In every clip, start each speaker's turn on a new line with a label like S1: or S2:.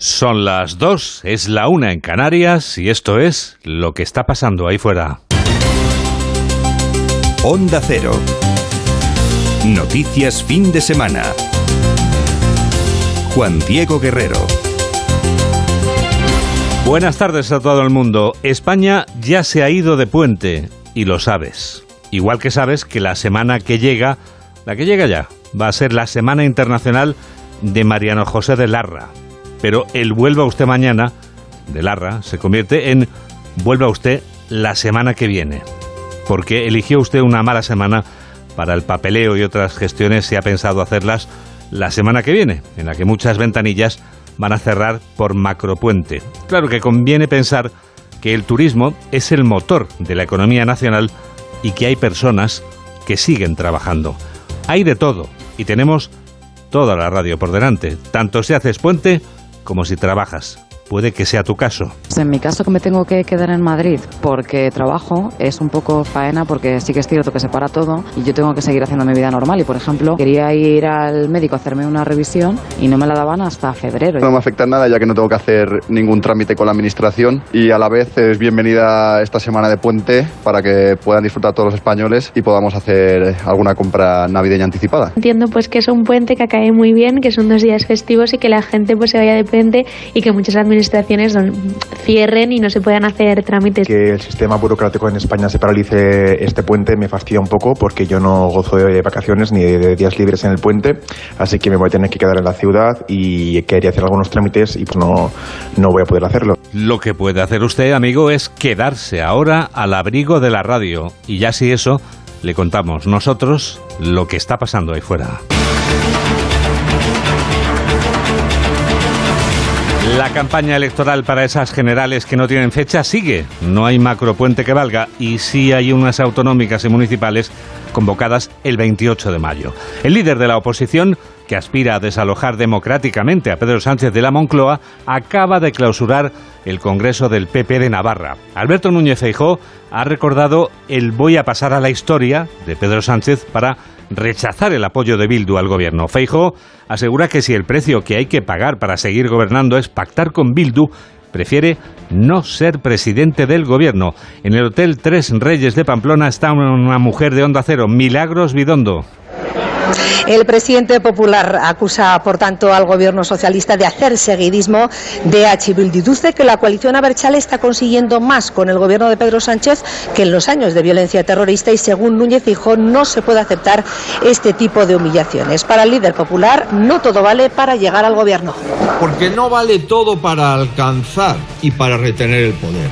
S1: Son las dos, es la una en Canarias y esto es lo que está pasando ahí fuera.
S2: Onda Cero. Noticias fin de semana. Juan Diego Guerrero.
S1: Buenas tardes a todo el mundo. España ya se ha ido de puente y lo sabes. Igual que sabes que la semana que llega, la que llega ya, va a ser la Semana Internacional de Mariano José de Larra pero el vuelva usted mañana de Larra se convierte en vuelva usted la semana que viene, porque eligió usted una mala semana para el papeleo y otras gestiones se ha pensado hacerlas la semana que viene, en la que muchas ventanillas van a cerrar por macropuente. Claro que conviene pensar que el turismo es el motor de la economía nacional y que hay personas que siguen trabajando. Hay de todo y tenemos toda la radio por delante, tanto si haces puente como si trabajas. Puede que sea tu caso.
S3: En mi caso que me tengo que quedar en Madrid porque trabajo es un poco faena porque sí que es cierto que se para todo y yo tengo que seguir haciendo mi vida normal y por ejemplo quería ir al médico a hacerme una revisión y no me la daban hasta febrero.
S4: No me afecta nada ya que no tengo que hacer ningún trámite con la administración y a la vez es bienvenida esta semana de puente para que puedan disfrutar todos los españoles y podamos hacer alguna compra navideña anticipada.
S5: Entiendo pues que es un puente que cae muy bien, que son dos días festivos y que la gente pues se vaya de puente y que muchas administraciones administraciones cierren y no se puedan hacer trámites.
S6: Que el sistema burocrático en España se paralice este puente me fastidia un poco porque yo no gozo de vacaciones ni de días libres en el puente, así que me voy a tener que quedar en la ciudad y quería hacer algunos trámites y pues no, no voy a poder hacerlo.
S1: Lo que puede hacer usted, amigo, es quedarse ahora al abrigo de la radio y ya si eso, le contamos nosotros lo que está pasando ahí fuera. La campaña electoral para esas generales que no tienen fecha sigue. No hay macropuente que valga y sí hay unas autonómicas y municipales convocadas el 28 de mayo. El líder de la oposición, que aspira a desalojar democráticamente a Pedro Sánchez de la Moncloa, acaba de clausurar el Congreso del PP de Navarra. Alberto Núñez Feijó ha recordado el voy a pasar a la historia de Pedro Sánchez para rechazar el apoyo de Bildu al gobierno. Feijo asegura que si el precio que hay que pagar para seguir gobernando es pactar con Bildu, prefiere no ser presidente del gobierno. En el Hotel Tres Reyes de Pamplona está una mujer de Onda Cero, Milagros Bidondo.
S7: El presidente popular acusa, por tanto, al gobierno socialista de hacer seguidismo de H. Dice que la coalición Aberchale está consiguiendo más con el gobierno de Pedro Sánchez que en los años de violencia terrorista y, según Núñez dijo, no se puede aceptar este tipo de humillaciones. Para el líder popular, no todo vale para llegar al gobierno.
S8: Porque no vale todo para alcanzar y para retener el poder.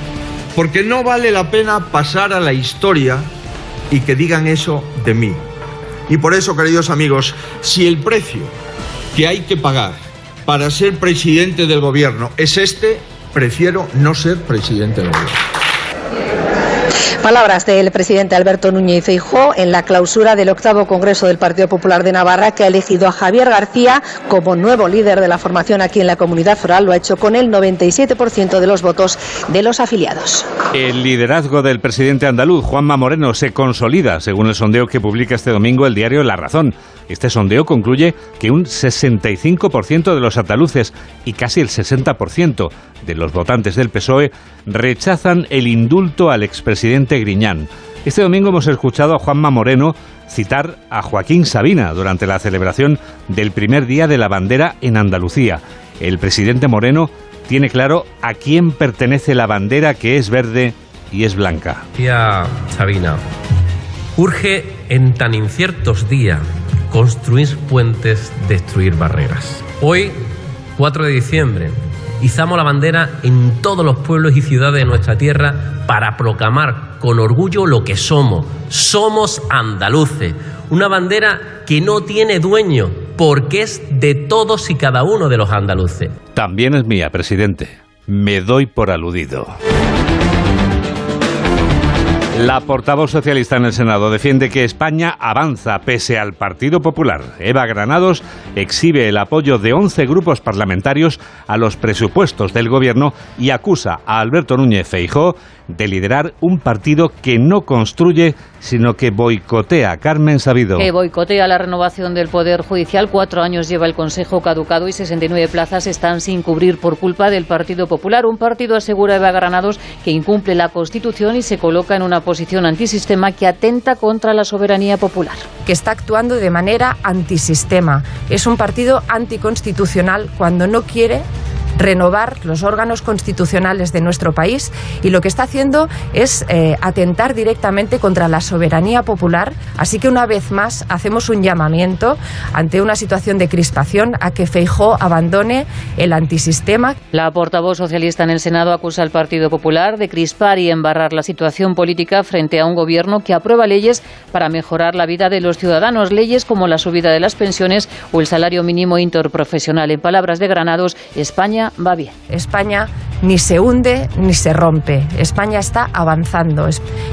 S8: Porque no vale la pena pasar a la historia y que digan eso de mí. Y por eso, queridos amigos, si el precio que hay que pagar para ser presidente del gobierno es este, prefiero no ser presidente del gobierno.
S7: Palabras del presidente Alberto Núñez Feijóo en la clausura del octavo Congreso del Partido Popular de Navarra, que ha elegido a Javier García como nuevo líder de la formación aquí en la comunidad foral. Lo ha hecho con el 97% de los votos de los afiliados.
S1: El liderazgo del presidente andaluz, Juanma Moreno, se consolida, según el sondeo que publica este domingo el diario La Razón. Este sondeo concluye que un 65% de los andaluces y casi el 60% de los votantes del PSOE rechazan el indulto al expresidente Griñán. Este domingo hemos escuchado a Juanma Moreno citar a Joaquín Sabina durante la celebración del primer día de la bandera en Andalucía. El presidente Moreno tiene claro a quién pertenece la bandera que es verde y es blanca.
S9: Tía Sabina, urge en tan inciertos días construir puentes, destruir barreras. Hoy, 4 de diciembre, izamos la bandera en todos los pueblos y ciudades de nuestra tierra para proclamar con orgullo lo que somos. Somos andaluces. Una bandera que no tiene dueño porque es de todos y cada uno de los andaluces.
S1: También es mía, presidente. Me doy por aludido. La portavoz socialista en el Senado defiende que España avanza pese al Partido Popular. Eva Granados exhibe el apoyo de 11 grupos parlamentarios a los presupuestos del gobierno y acusa a Alberto Núñez Feijó de liderar un partido que no construye, sino que boicotea. Carmen Sabido.
S10: Que boicotea la renovación del Poder Judicial. Cuatro años lleva el Consejo caducado y 69 plazas están sin cubrir por culpa del Partido Popular. Un partido, asegura Eva Granados, que incumple la Constitución y se coloca en una posición antisistema que atenta contra la soberanía popular.
S11: Que está actuando de manera antisistema. Es un partido anticonstitucional cuando no quiere renovar los órganos constitucionales de nuestro país y lo que está haciendo es eh, atentar directamente contra la soberanía popular. Así que una vez más hacemos un llamamiento ante una situación de crispación a que Feijó abandone el antisistema.
S10: La portavoz socialista en el Senado acusa al Partido Popular de crispar y embarrar la situación política frente a un gobierno que aprueba leyes para mejorar la vida de los ciudadanos, leyes como la subida de las pensiones o el salario mínimo interprofesional. En palabras de Granados, España va bien.
S11: España ni se hunde ni se rompe. España está avanzando.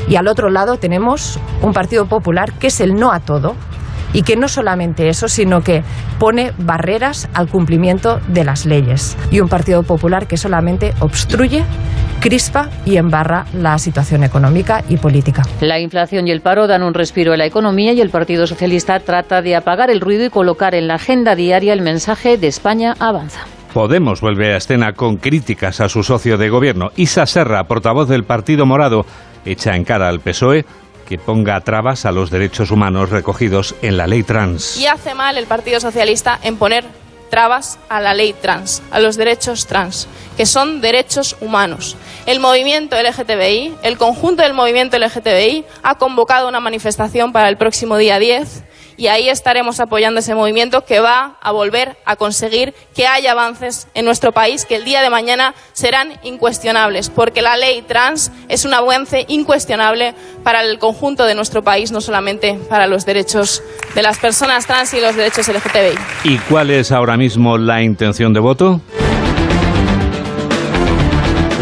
S11: Y al otro lado tenemos un Partido Popular que es el no a todo, y que no solamente eso, sino que pone barreras al cumplimiento de las leyes. Y un Partido Popular que solamente obstruye, crispa y embarra la situación económica y política.
S10: La inflación y el paro dan un respiro a la economía y el Partido Socialista trata de apagar el ruido y colocar en la agenda diaria el mensaje de España avanza.
S1: Podemos vuelve a escena con críticas a su socio de gobierno. Isa Serra, portavoz del Partido Morado, echa en cara al PSOE que ponga trabas a los derechos humanos recogidos en la ley trans.
S12: Y hace mal el Partido Socialista en poner trabas a la ley trans, a los derechos trans, que son derechos humanos. El movimiento LGTBI, el conjunto del movimiento LGTBI, ha convocado una manifestación para el próximo día 10 y ahí estaremos apoyando ese movimiento que va a volver a conseguir que haya avances en nuestro país que el día de mañana serán incuestionables, porque la ley trans es un avance incuestionable para el conjunto de nuestro país, no solamente para los derechos de las personas trans y los derechos LGTBI.
S1: ¿Y cuál es ahora mismo la intención de voto?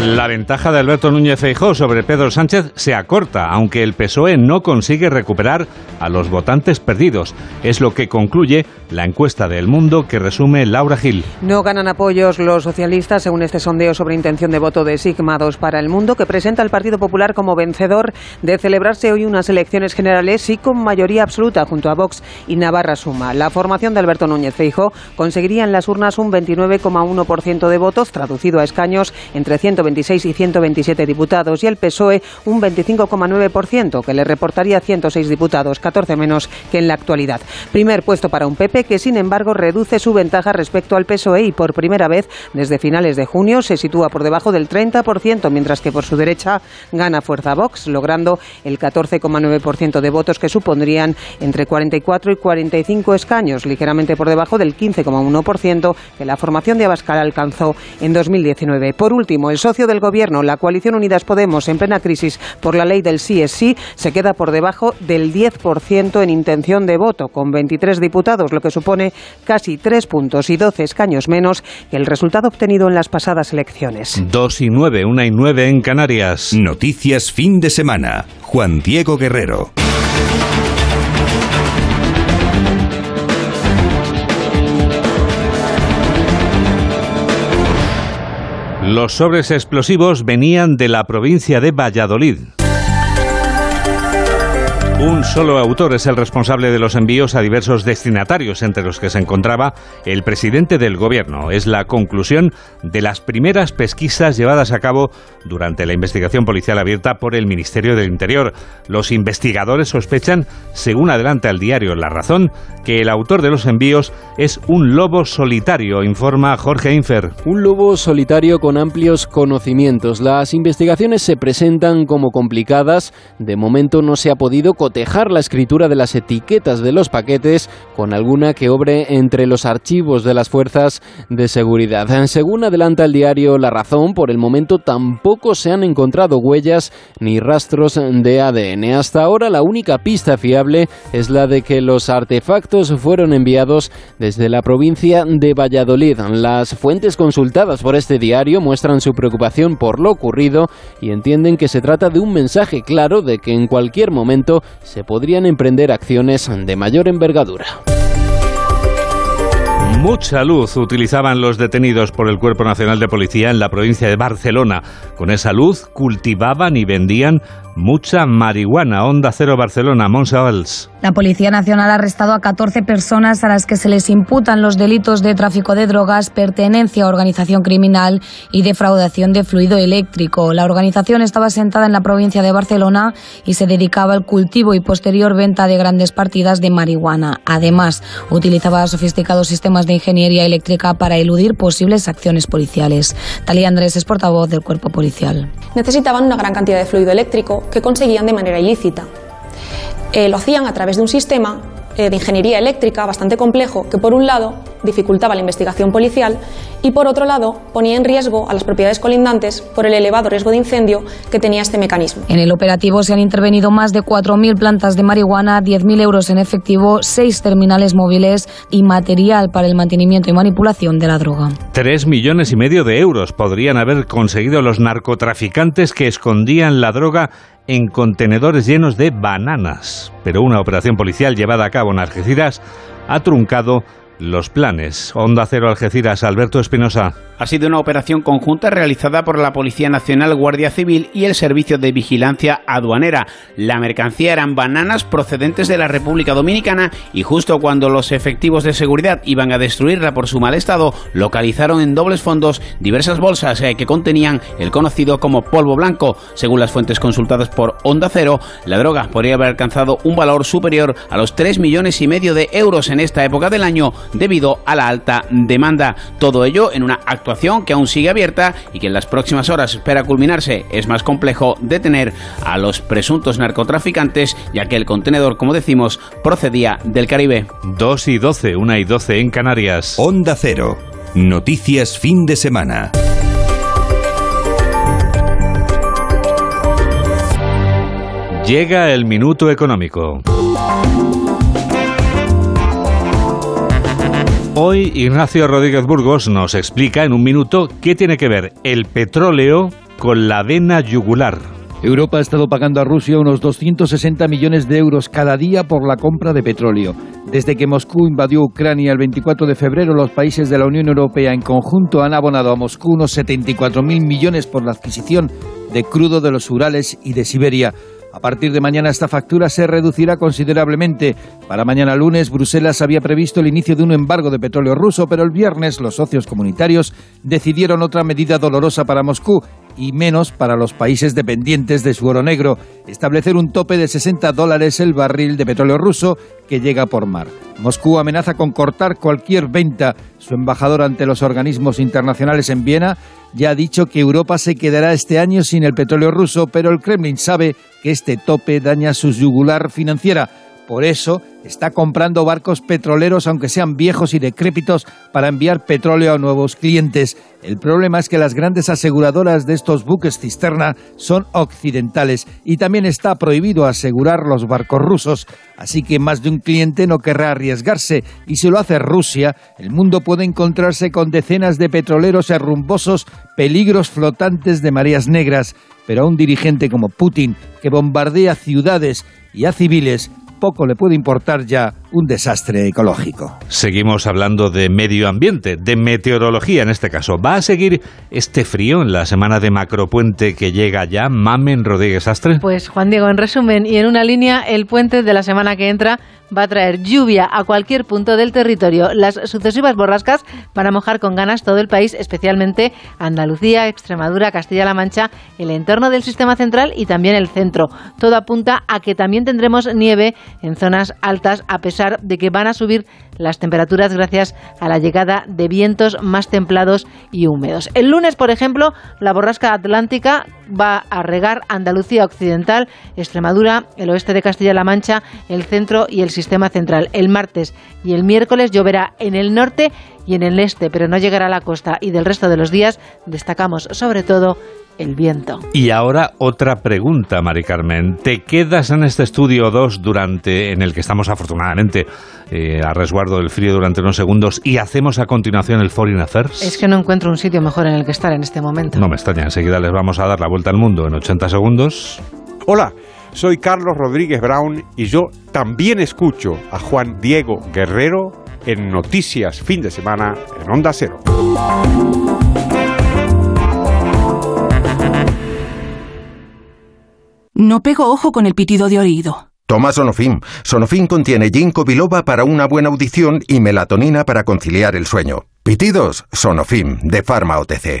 S1: La ventaja de Alberto Núñez Feijóo sobre Pedro Sánchez se acorta, aunque el PSOE no consigue recuperar a los votantes perdidos. Es lo que concluye la encuesta del Mundo que resume Laura Gil.
S13: No ganan apoyos los socialistas según este sondeo sobre intención de voto de Sigma 2 para el Mundo que presenta al Partido Popular como vencedor de celebrarse hoy unas elecciones generales y con mayoría absoluta junto a Vox y Navarra Suma. La formación de Alberto Núñez Feijóo conseguiría en las urnas un 29,1% de votos traducido a escaños entre 120 126 y 127 diputados y el PSOE un 25,9%, que le reportaría 106 diputados, 14 menos que en la actualidad. Primer puesto para un PP que, sin embargo, reduce su ventaja respecto al PSOE y por primera vez desde finales de junio se sitúa por debajo del 30%, mientras que por su derecha gana fuerza Vox, logrando el 14,9% de votos que supondrían entre 44 y 45 escaños, ligeramente por debajo del 15,1% que la formación de Abascal alcanzó en 2019. Por último, el socio del Gobierno, la coalición Unidas Podemos, en plena crisis por la ley del sí es sí, se queda por debajo del 10% en intención de voto, con 23 diputados, lo que supone casi 3 puntos y 12 escaños menos que el resultado obtenido en las pasadas elecciones.
S1: 2 y 9, 1 y 9 en Canarias.
S2: Noticias fin de semana. Juan Diego Guerrero.
S1: Los sobres explosivos venían de la provincia de Valladolid. Un solo autor es el responsable de los envíos a diversos destinatarios, entre los que se encontraba el presidente del gobierno. Es la conclusión de las primeras pesquisas llevadas a cabo durante la investigación policial abierta por el Ministerio del Interior. Los investigadores sospechan, según adelanta el diario La Razón, que el autor de los envíos es un lobo solitario, informa Jorge Infer.
S14: Un lobo solitario con amplios conocimientos. Las investigaciones se presentan como complicadas. De momento no se ha podido cotejar la escritura de las etiquetas de los paquetes con alguna que obre entre los archivos de las fuerzas de seguridad. Según adelanta el diario La Razón, por el momento tampoco se han encontrado huellas ni rastros de ADN. Hasta ahora la única pista fiable es la de que los artefactos fueron enviados desde la provincia de Valladolid. Las fuentes consultadas por este diario muestran su preocupación por lo ocurrido y entienden que se trata de un mensaje claro de que en cualquier momento se podrían emprender acciones de mayor envergadura.
S1: Mucha luz utilizaban los detenidos por el Cuerpo Nacional de Policía en la provincia de Barcelona. Con esa luz cultivaban y vendían mucha marihuana. Onda Cero Barcelona, Monsa
S15: La Policía Nacional ha arrestado a 14 personas a las que se les imputan los delitos de tráfico de drogas, pertenencia a organización criminal y defraudación de fluido eléctrico. La organización estaba sentada en la provincia de Barcelona y se dedicaba al cultivo y posterior venta de grandes partidas de marihuana. Además, utilizaba sofisticados sistemas de ingeniería eléctrica para eludir posibles acciones policiales. Talía Andrés es portavoz del cuerpo policial.
S16: Necesitaban una gran cantidad de fluido eléctrico que conseguían de manera ilícita. Eh, lo hacían a través de un sistema eh, de ingeniería eléctrica bastante complejo que, por un lado, dificultaba la investigación policial y, por otro lado, ponía en riesgo a las propiedades colindantes por el elevado riesgo de incendio que tenía este mecanismo.
S15: En el operativo se han intervenido más de 4.000 plantas de marihuana, 10.000 euros en efectivo, 6 terminales móviles y material para el mantenimiento y manipulación de la droga.
S1: Tres millones y medio de euros podrían haber conseguido los narcotraficantes que escondían la droga en contenedores llenos de bananas. Pero una operación policial llevada a cabo en Algeciras ha truncado los planes. Onda Cero Algeciras, Alberto Espinosa.
S17: Ha sido una operación conjunta realizada por la Policía Nacional, Guardia Civil y el Servicio de Vigilancia Aduanera. La mercancía eran bananas procedentes de la República Dominicana y justo cuando los efectivos de seguridad iban a destruirla por su mal estado, localizaron en dobles fondos diversas bolsas eh, que contenían el conocido como polvo blanco. Según las fuentes consultadas por Onda Cero, la droga podría haber alcanzado un valor superior a los 3 millones y medio de euros en esta época del año debido a la alta demanda. Todo ello en una actuación que aún sigue abierta y que en las próximas horas espera culminarse. Es más complejo detener a los presuntos narcotraficantes ya que el contenedor, como decimos, procedía del Caribe.
S1: 2 y 12, 1 y 12 en Canarias.
S2: Onda Cero. Noticias fin de semana.
S1: Llega el minuto económico. Hoy Ignacio Rodríguez Burgos nos explica en un minuto qué tiene que ver el petróleo con la vena yugular.
S18: Europa ha estado pagando a Rusia unos 260 millones de euros cada día por la compra de petróleo. Desde que Moscú invadió Ucrania el 24 de febrero, los países de la Unión Europea en conjunto han abonado a Moscú unos 74.000 millones por la adquisición de crudo de los Urales y de Siberia. A partir de mañana esta factura se reducirá considerablemente. Para mañana lunes, Bruselas había previsto el inicio de un embargo de petróleo ruso, pero el viernes los socios comunitarios decidieron otra medida dolorosa para Moscú y menos para los países dependientes de su oro negro, establecer un tope de 60 dólares el barril de petróleo ruso que llega por mar. Moscú amenaza con cortar cualquier venta. Su embajador ante los organismos internacionales en Viena ya ha dicho que Europa se quedará este año sin el petróleo ruso, pero el Kremlin sabe que este tope daña su yugular financiera. Por eso está comprando barcos petroleros, aunque sean viejos y decrépitos, para enviar petróleo a nuevos clientes. El problema es que las grandes aseguradoras de estos buques cisterna son occidentales y también está prohibido asegurar los barcos rusos. Así que más de un cliente no querrá arriesgarse y si lo hace Rusia, el mundo puede encontrarse con decenas de petroleros herrumbosos, peligros flotantes de mareas negras. Pero a un dirigente como Putin, que bombardea ciudades y a civiles, poco le puede importar ya un desastre ecológico.
S1: Seguimos hablando de medio ambiente, de meteorología en este caso. ¿Va a seguir este frío en la semana de macropuente que llega ya? Mamen Rodríguez Astre.
S19: Pues Juan Diego, en resumen y en una línea, el puente de la semana que entra va a traer lluvia a cualquier punto del territorio. Las sucesivas borrascas van a mojar con ganas todo el país, especialmente Andalucía, Extremadura, Castilla-La Mancha, el entorno del sistema central y también el centro. Todo apunta a que también tendremos nieve en zonas altas, a pesar de que van a subir las temperaturas gracias a la llegada de vientos más templados y húmedos. El lunes, por ejemplo, la borrasca atlántica va a regar Andalucía Occidental, Extremadura, el oeste de Castilla-La Mancha, el centro y el sistema central. El martes y el miércoles lloverá en el norte y en el este, pero no llegará a la costa. Y del resto de los días destacamos sobre todo el viento.
S1: Y ahora otra pregunta, Mari Carmen. ¿Te quedas en este estudio 2 durante, en el que estamos afortunadamente eh, a resguardo del frío durante unos segundos y hacemos a continuación el Foreign Affairs?
S19: Es que no encuentro un sitio mejor en el que estar en este momento.
S1: No me extraña, enseguida les vamos a dar la vuelta al mundo en 80 segundos.
S20: Hola, soy Carlos Rodríguez Brown y yo también escucho a Juan Diego Guerrero en Noticias Fin de Semana en Onda Cero.
S21: No pego ojo con el pitido de oído.
S22: Toma Sonofim. Sonofim contiene ginkgo biloba para una buena audición y melatonina para conciliar el sueño. Pitidos, Sonofim, de Pharma OTC.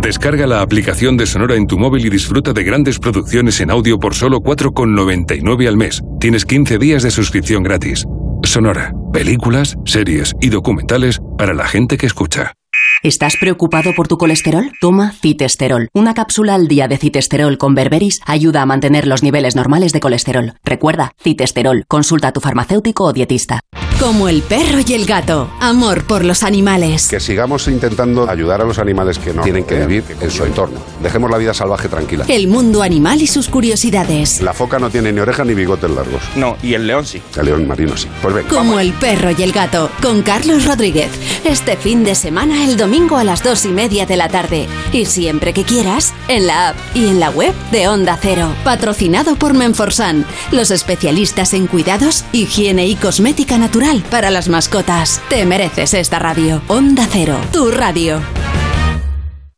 S23: Descarga la aplicación de Sonora en tu móvil y disfruta de grandes producciones en audio por solo 4,99 al mes. Tienes 15 días de suscripción gratis. Sonora, películas, series y documentales para la gente que escucha.
S24: ¿Estás preocupado por tu colesterol? Toma citesterol. Una cápsula al día de citesterol con berberis ayuda a mantener los niveles normales de colesterol. Recuerda, citesterol. Consulta a tu farmacéutico o dietista.
S25: Como el perro y el gato. Amor por los animales.
S26: Que sigamos intentando ayudar a los animales que no tienen que vivir en su entorno. Dejemos la vida salvaje tranquila.
S25: El mundo animal y sus curiosidades.
S26: La foca no tiene ni oreja ni bigotes largos.
S27: No, y el león sí.
S26: El león marino sí. Pues ven.
S25: Como el perro y el gato. Con Carlos Rodríguez. Este fin de semana, el domingo a las dos y media de la tarde. Y siempre que quieras, en la app y en la web de Onda Cero. Patrocinado por Menforsan. Los especialistas en cuidados, higiene y cosmética natural para las mascotas. Te mereces esta radio. Onda Cero, tu radio.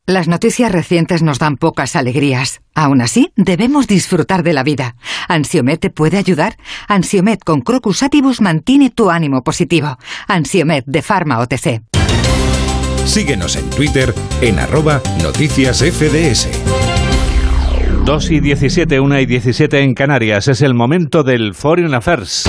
S28: Las noticias recientes nos dan pocas alegrías. Aún así, debemos disfrutar de la vida. ¿Ansiomet te puede ayudar? Ansiomet con Crocus Atibus mantiene tu ánimo positivo. Ansiomet de Pharma OTC.
S2: Síguenos en Twitter en arroba noticias FDS.
S1: 2 y 17, 1 y 17 en Canarias. Es el momento del Foreign Affairs.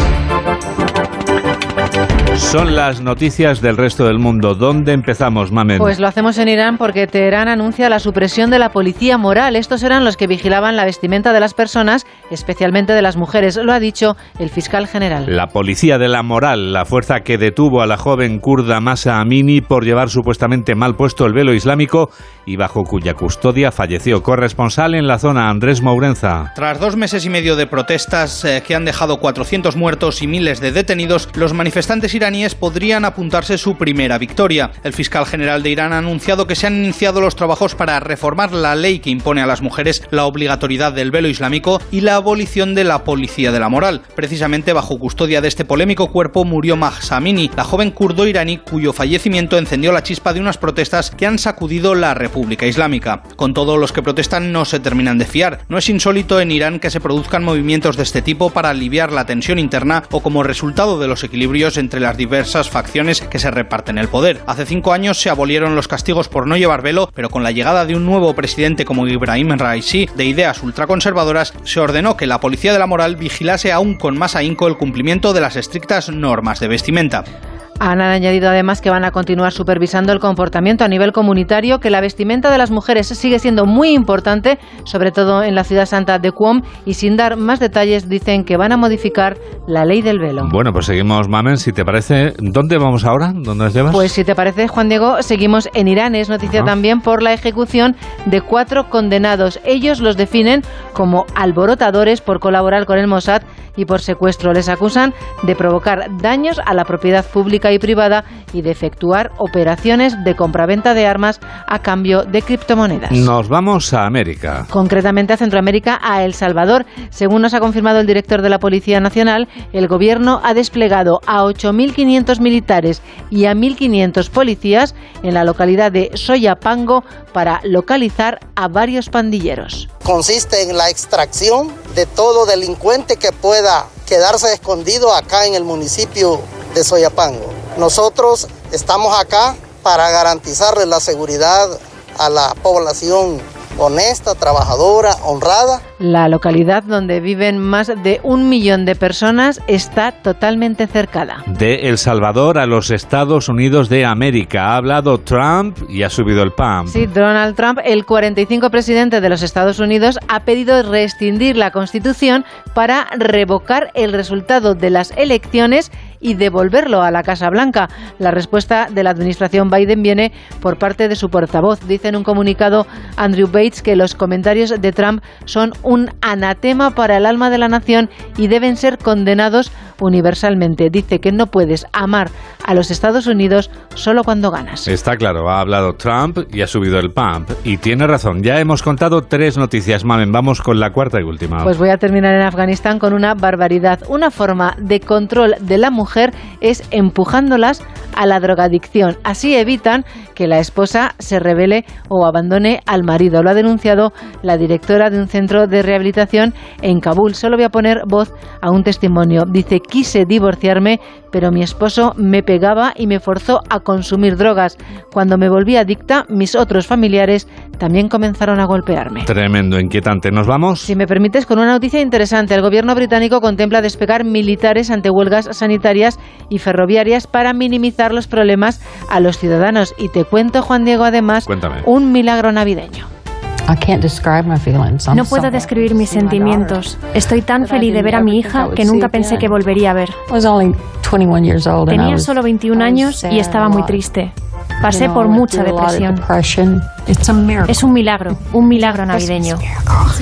S1: Son las noticias del resto del mundo. ¿Dónde empezamos, Mamen?
S19: Pues lo hacemos en Irán porque Teherán anuncia la supresión de la policía moral. Estos eran los que vigilaban la vestimenta de las personas, especialmente de las mujeres. Lo ha dicho el fiscal general.
S1: La policía de la moral, la fuerza que detuvo a la joven kurda Masa Amini por llevar supuestamente mal puesto el velo islámico y bajo cuya custodia falleció. Corresponsal en la zona, Andrés Mourenza.
S29: Tras dos meses y medio de protestas eh, que han dejado 400 muertos y miles de detenidos, los manifestantes iraníes podrían apuntarse su primera victoria. El fiscal general de Irán ha anunciado que se han iniciado los trabajos para reformar la ley que impone a las mujeres la obligatoriedad del velo islámico y la abolición de la policía de la moral. Precisamente bajo custodia de este polémico cuerpo murió Mahsa Amini, la joven kurdo iraní cuyo fallecimiento encendió la chispa de unas protestas que han sacudido la República Islámica. Con todo, los que protestan no se terminan de fiar. No es insólito en Irán que se produzcan movimientos de este tipo para aliviar la tensión interna o como resultado de los equilibrios entre las diversas facciones que se reparten el poder. Hace cinco años se abolieron los castigos por no llevar velo, pero con la llegada de un nuevo presidente como Ibrahim Raisi, de ideas ultraconservadoras, se ordenó que la policía de la moral vigilase aún con más ahínco el cumplimiento de las estrictas normas de vestimenta.
S19: Han añadido además que van a continuar supervisando el comportamiento a nivel comunitario, que la vestimenta de las mujeres sigue siendo muy importante, sobre todo en la ciudad santa de Qom, y sin dar más detalles dicen que van a modificar la ley del velo.
S1: Bueno, pues seguimos, Mamen, si te parece. ¿Dónde vamos ahora? ¿Dónde nos llevas?
S19: Pues si te parece, Juan Diego, seguimos en Irán. Es noticia también por la ejecución de cuatro condenados. Ellos los definen como alborotadores por colaborar con el Mossad y por secuestro. Les acusan de provocar daños a la propiedad pública y privada y de efectuar operaciones de compraventa de armas a cambio de criptomonedas.
S1: Nos vamos a América.
S19: Concretamente a Centroamérica, a El Salvador. Según nos ha confirmado el director de la Policía Nacional, el gobierno ha desplegado a 8.500 militares y a 1.500 policías en la localidad de Soyapango para localizar a varios pandilleros.
S30: Consiste en la extracción de todo delincuente que pueda quedarse escondido acá en el municipio de Soyapango. Nosotros estamos acá para garantizarle la seguridad a la población honesta, trabajadora, honrada.
S19: La localidad donde viven más de un millón de personas está totalmente cercada.
S1: De El Salvador a los Estados Unidos de América. Ha hablado Trump y ha subido el PAM.
S19: Sí, Donald Trump, el 45 presidente de los Estados Unidos, ha pedido rescindir la Constitución para revocar el resultado de las elecciones y devolverlo a la Casa Blanca. La respuesta de la administración Biden viene por parte de su portavoz. Dice en un comunicado Andrew Bates que los comentarios de Trump son un anatema para el alma de la nación y deben ser condenados universalmente. Dice que no puedes amar a los Estados Unidos solo cuando ganas.
S1: Está claro, ha hablado Trump y ha subido el pump. Y tiene razón, ya hemos contado tres noticias, Mamen. Vamos con la cuarta y última.
S19: Pues voy a terminar en Afganistán con una barbaridad. Una forma de control de la mujer es empujándolas a la drogadicción. Así evitan que la esposa se revele o abandone al marido. Lo ha denunciado la directora de un centro de rehabilitación en Kabul. Solo voy a poner voz a un testimonio. Dice, quise divorciarme, pero mi esposo me pegaba y me forzó a consumir drogas. Cuando me volví adicta, mis otros familiares también comenzaron a golpearme.
S1: Tremendo, inquietante. ¿Nos vamos?
S19: Si me permites, con una noticia interesante. El gobierno británico contempla despegar militares ante huelgas sanitarias y ferroviarias para minimizar los problemas a los ciudadanos. Y te cuento, Juan Diego, además, un milagro navideño.
S31: No puedo describir mis sentimientos. Estoy tan feliz de ver a mi hija que nunca pensé que volvería a ver. Tenía solo 21 años y estaba muy triste. Pasé por mucha depresión. Es un milagro, un milagro navideño.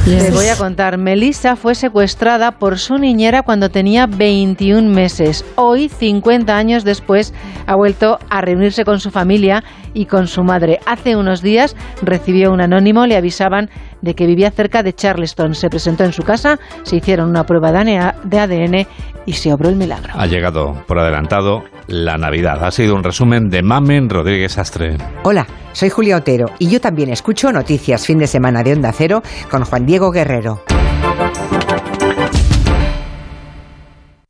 S19: Te voy a contar, Melissa fue secuestrada por su niñera cuando tenía 21 meses. Hoy, 50 años después, ha vuelto a reunirse con su familia y con su madre. Hace unos días recibió un anónimo, le avisaban de que vivía cerca de Charleston. Se presentó en su casa, se hicieron una prueba de ADN y se obró el milagro.
S1: Ha llegado por adelantado la Navidad. Ha sido un resumen de Mamen Rodríguez Astre.
S32: Hola, soy Julia Otero y yo también escucho Noticias Fin de Semana de Onda Cero con Juan Diego Guerrero.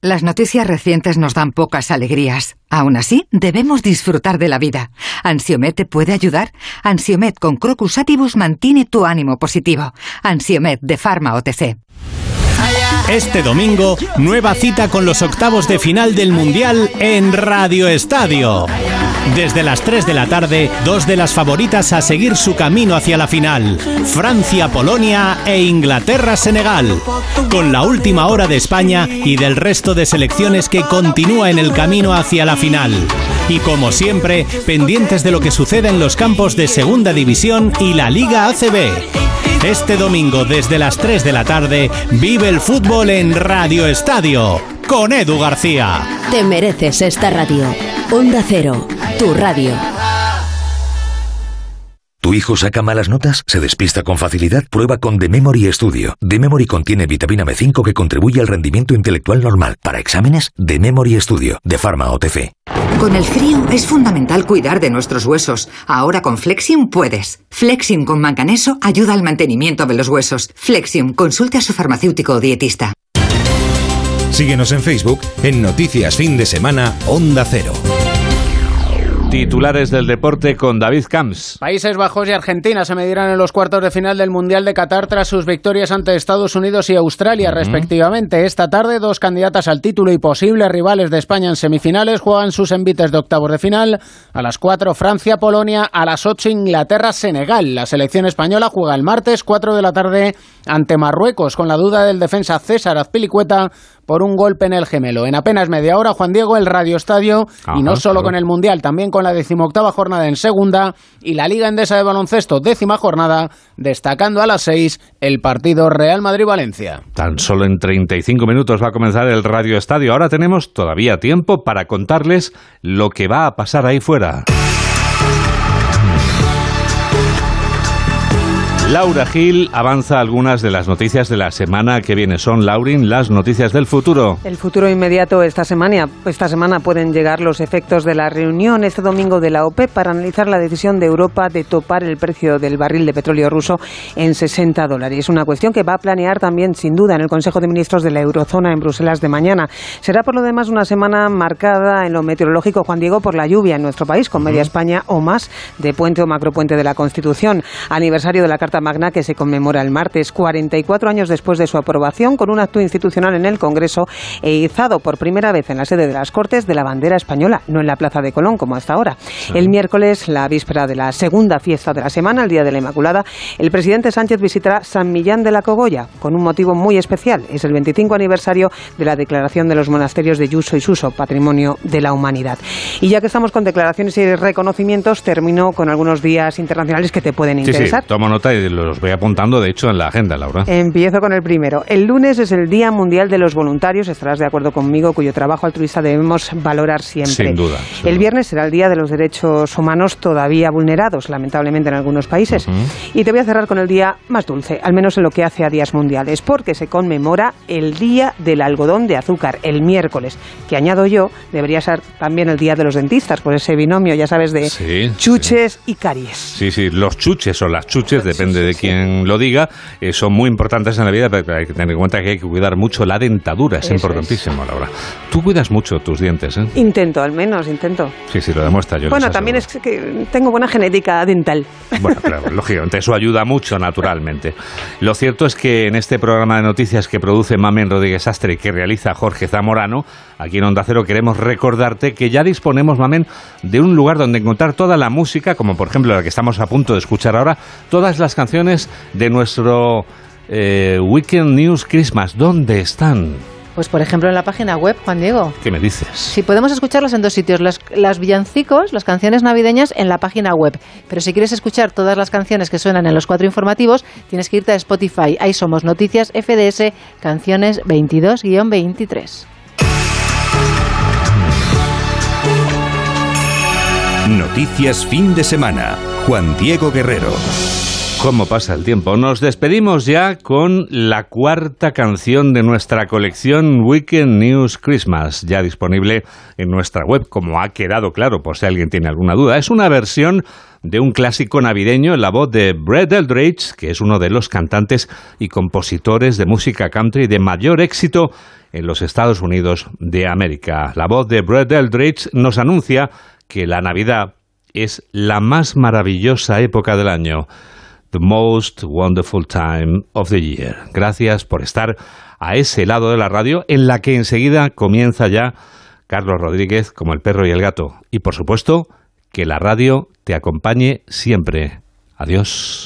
S28: Las noticias recientes nos dan pocas alegrías. Aún así, debemos disfrutar de la vida. ¿Ansiomet te puede ayudar? Ansiomet con Crocus Atibus mantiene tu ánimo positivo. Ansiomet de Pharma OTC.
S33: Este domingo, nueva cita con los octavos de final del Mundial en Radio Estadio. Desde las 3 de la tarde, dos de las favoritas a seguir su camino hacia la final, Francia-Polonia e Inglaterra-Senegal, con la última hora de España y del resto de selecciones que continúa en el camino hacia la final. Y como siempre, pendientes de lo que sucede en los campos de Segunda División y la Liga ACB. Este domingo desde las 3 de la tarde vive el fútbol en Radio Estadio con Edu García.
S25: Te mereces esta radio. Onda Cero, tu radio.
S34: ¿Tu hijo saca malas notas? ¿Se despista con facilidad? Prueba con The Memory Studio. The Memory contiene vitamina B5 que contribuye al rendimiento intelectual normal. Para exámenes, The Memory Studio, de Pharma OTC.
S28: Con el frío es fundamental cuidar de nuestros huesos. Ahora con Flexium puedes. Flexium con manganeso ayuda al mantenimiento de los huesos. Flexium, consulte a su farmacéutico o dietista.
S2: Síguenos en Facebook en Noticias Fin de Semana Onda Cero.
S1: Titulares del deporte con David Camps.
S35: Países Bajos y Argentina se medirán en los cuartos de final del Mundial de Qatar tras sus victorias ante Estados Unidos y Australia, respectivamente. Esta tarde, dos candidatas al título y posibles rivales de España en semifinales juegan sus envites de octavos de final. A las 4, Francia-Polonia. A las 8, Inglaterra-Senegal. La selección española juega el martes, 4 de la tarde, ante Marruecos, con la duda del defensa César Azpilicueta por un golpe en el gemelo. En apenas media hora, Juan Diego, el Radio Estadio, y no solo con el Mundial, también con la decimoctava jornada en segunda y la Liga Endesa de Baloncesto, décima jornada, destacando a las seis el partido Real Madrid-Valencia.
S1: Tan solo en 35 minutos va a comenzar el Radio Estadio. Ahora tenemos todavía tiempo para contarles lo que va a pasar ahí fuera. Laura Gil avanza algunas de las noticias de la semana que viene. Son, Laurin, las noticias del futuro.
S13: El futuro inmediato esta semana, esta semana pueden llegar los efectos de la reunión este domingo de la OPEP para analizar la decisión de Europa de topar el precio del barril de petróleo ruso en 60 dólares. Una cuestión que va a planear también, sin duda, en el Consejo de Ministros de la Eurozona en Bruselas de mañana. Será, por lo demás, una semana marcada en lo meteorológico, Juan Diego, por la lluvia en nuestro país, con media España o más de puente o macropuente de la Constitución. Aniversario de la Carta Magna que se conmemora el martes, 44 años después de su aprobación, con un acto institucional en el Congreso e izado por primera vez en la sede de las Cortes de la bandera española, no en la Plaza de Colón como hasta ahora. El miércoles, la víspera de la segunda fiesta de la semana, el Día de la Inmaculada, el presidente Sánchez visitará San Millán de la Cogolla con un motivo muy especial. Es el 25 aniversario de la declaración de los monasterios de Yuso y Suso, Patrimonio de la Humanidad. Y ya que estamos con declaraciones y reconocimientos, termino con algunos días internacionales que te pueden interesar.
S1: Sí, sí, tomo nota y los voy apuntando, de hecho, en la agenda, Laura.
S13: Empiezo con el primero. El lunes es el Día Mundial de los Voluntarios, estarás de acuerdo conmigo, cuyo trabajo altruista debemos valorar siempre.
S1: Sin duda.
S13: el viernes será el Día de los Derechos Humanos todavía vulnerados, lamentablemente, en algunos países. Y te voy a cerrar con el día más dulce, al menos en lo que hace a días mundiales, porque se conmemora el Día del Algodón de Azúcar, el miércoles, que añado yo, debería ser también el Día de los Dentistas, por ese binomio, ya sabes, de chuches y caries.
S1: Sí, sí, los chuches o las chuches, depende de quién lo diga, eh, son muy importantes en la vida, pero hay que tener en cuenta que hay que cuidar mucho la dentadura, es importantísimo, Laura. Tú cuidas mucho tus dientes, ¿eh?
S13: Intento, al menos, intento.
S1: Sí, sí, lo demuestra yo.
S13: Bueno, también es que tengo buena genética dental.
S1: Bueno, claro, lógicamente, eso ayuda mucho, naturalmente. Lo cierto es que en este programa de noticias que produce Mamen Rodríguez Astre y que realiza Jorge Zamorano, aquí en Onda Cero queremos recordarte que ya disponemos, Mamen, de un lugar donde encontrar toda la música, como por ejemplo la que estamos a punto de escuchar ahora, todas las canciones de nuestro eh, Weekend News Christmas. ¿Dónde están?
S19: Pues por ejemplo en la página web, Juan Diego.
S1: ¿Qué me dices?
S19: Sí, podemos escucharlas en dos sitios. Las, las, villancicos, las canciones navideñas en la página web. Pero si quieres escuchar todas las canciones que suenan en los cuatro informativos, tienes que irte a Spotify. Ahí somos Noticias FDS, canciones 22-23.
S2: Noticias fin de semana. Juan Diego Guerrero.
S1: ¿Cómo pasa el tiempo? Nos despedimos ya con la cuarta canción de nuestra colección Weekend News Christmas, ya disponible en nuestra web, como ha quedado claro por si alguien tiene alguna duda. Es una versión de un clásico navideño en la voz de Brett Eldridge, que es uno de los cantantes y compositores de música country de mayor éxito en los Estados Unidos de América. La voz de Brett Eldridge nos anuncia que la Navidad es la más maravillosa época del año. The most wonderful time of the year. Gracias por estar a ese lado de la radio en la que enseguida comienza ya Carlos Rodríguez como el perro y el gato. Y por supuesto, que la radio te acompañe siempre. Adiós.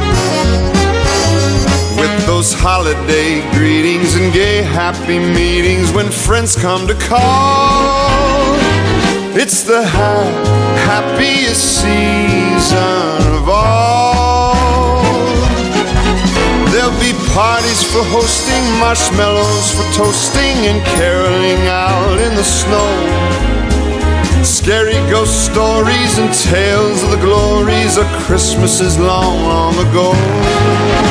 S36: with those holiday greetings and gay happy meetings when friends come to call. It's the ha- happiest season of all. There'll be parties for hosting, marshmallows for toasting, and caroling out in the snow. Scary ghost stories and tales of the glories of Christmases long, long ago.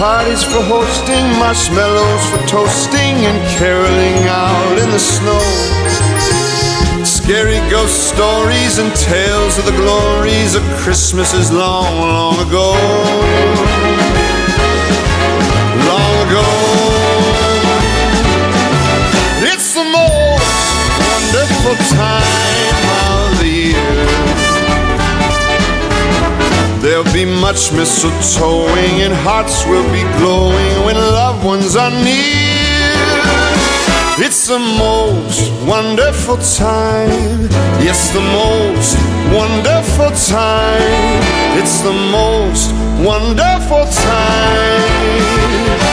S36: parties for hosting, marshmallows for toasting, and caroling out in the snow. Scary ghost stories and tales of the glories of Christmases long, long ago. Long ago. It's the most wonderful time There'll be much mistletoeing and hearts will be glowing when loved ones are near. It's the most wonderful time. Yes, the most wonderful time. It's the most wonderful time